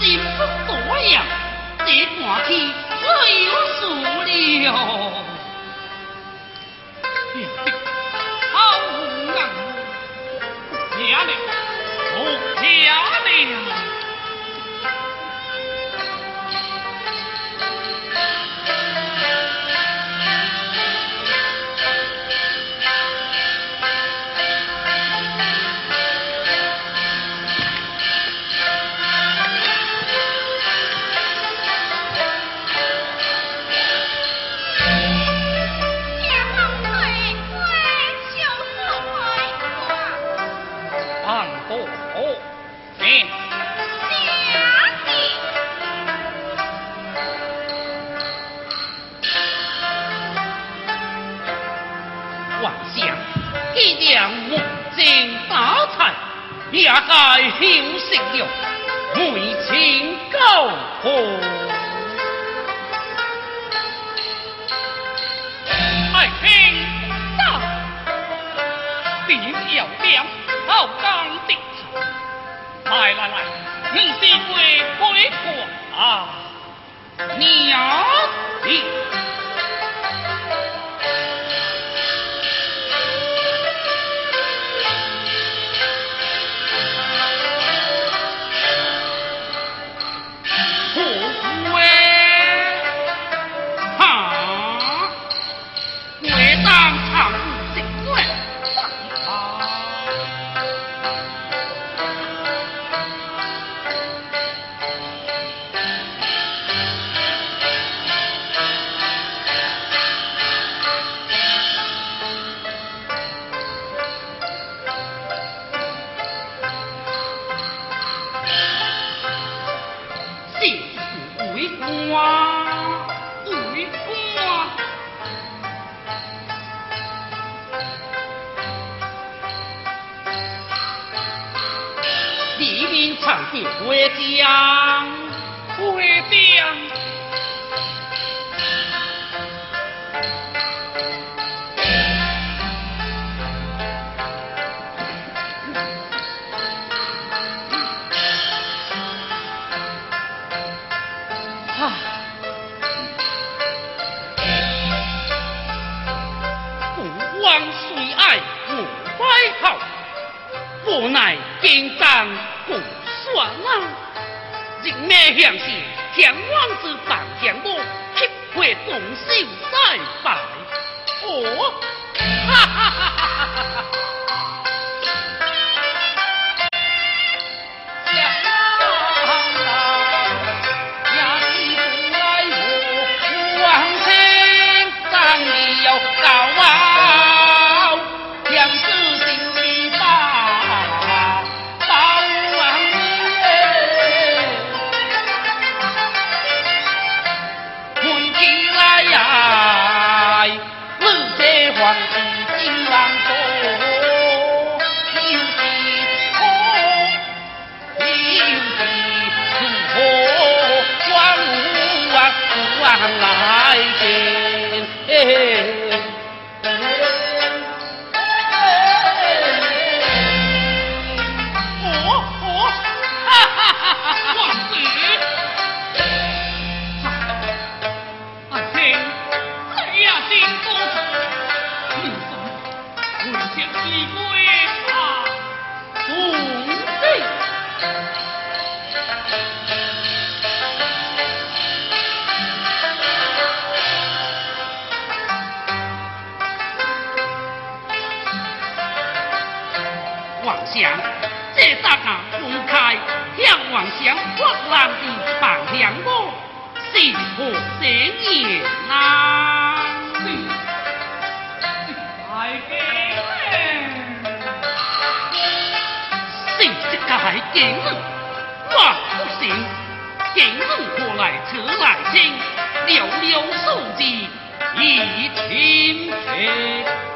心不多呀？这半天可有数了？好难，下了，下了。小将，好当的。来来来，你先回回过啊，娘。心肠的威将，威家，啊！王虽爱，有败后，无奈兵战。这样是将王子放将我一回动手再拜，哦，哈哈哈哈！将李。王祥，这三个公开，向王祥，发难的方向我。解景文，万不胜景文。何来此来？听寥寥数字，已千篇。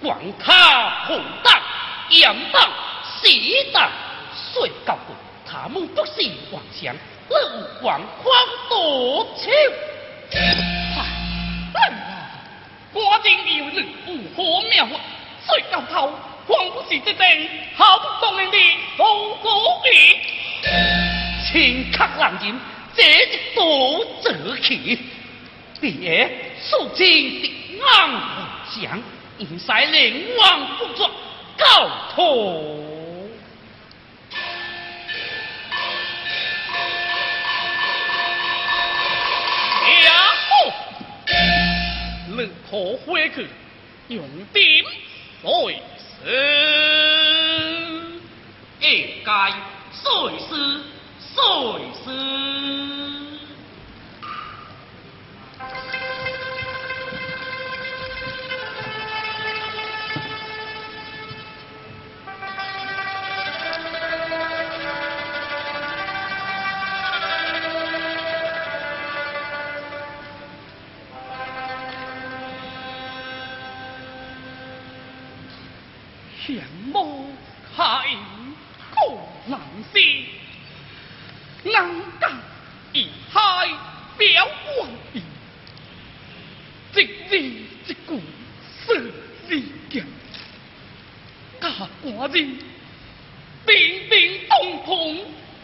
管他红党、洋党、西党，谁告诉他们都是妄想，我无妄狂多情。哎，啊，寡人有你无何妙啊？谁告头，仿佛是这等不动人的风骨鱼。请客难饮，这是多者气。爹，肃静的暗想。以使灵王不作教徒两步，如何恢去用定碎 chọn cao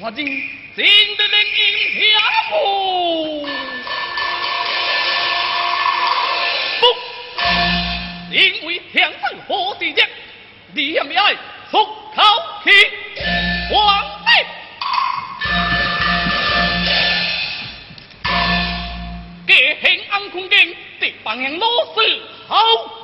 我今，真的能赢下我。不，因为天分何时间，你也没爱口气，皇帝。给平安空间，这帮人老死好。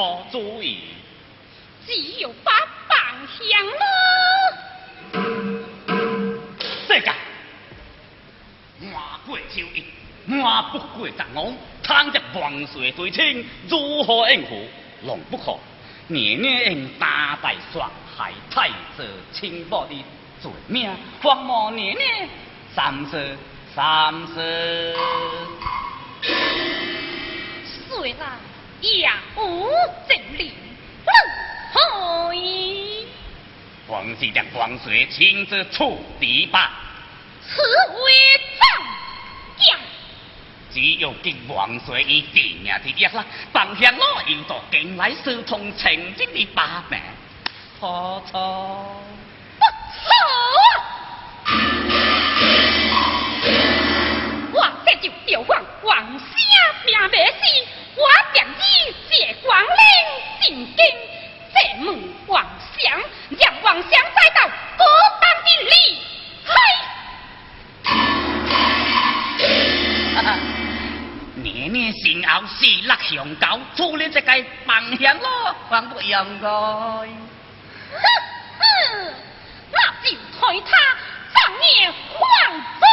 何主意？只有把房乡了。这个，满过秋意，满不过十五，倘若万岁对亲，如何应付？龙不可。年年打败伤害太子亲母的罪名，黄毛年年三十三十，虽然也无正理，何以？皇是让王水亲自处敌吧。此为怎样？只有给王水以定下的压力，放下老有道进来疏通情经的把柄，错错不错。我这就调换王声命名时，我点知借光临进京，这门王祥让王祥再到各当的里，嘿。年年先后是六相高，出了这个梦想咯，还不应该。哼哼，那就推他上面黄忠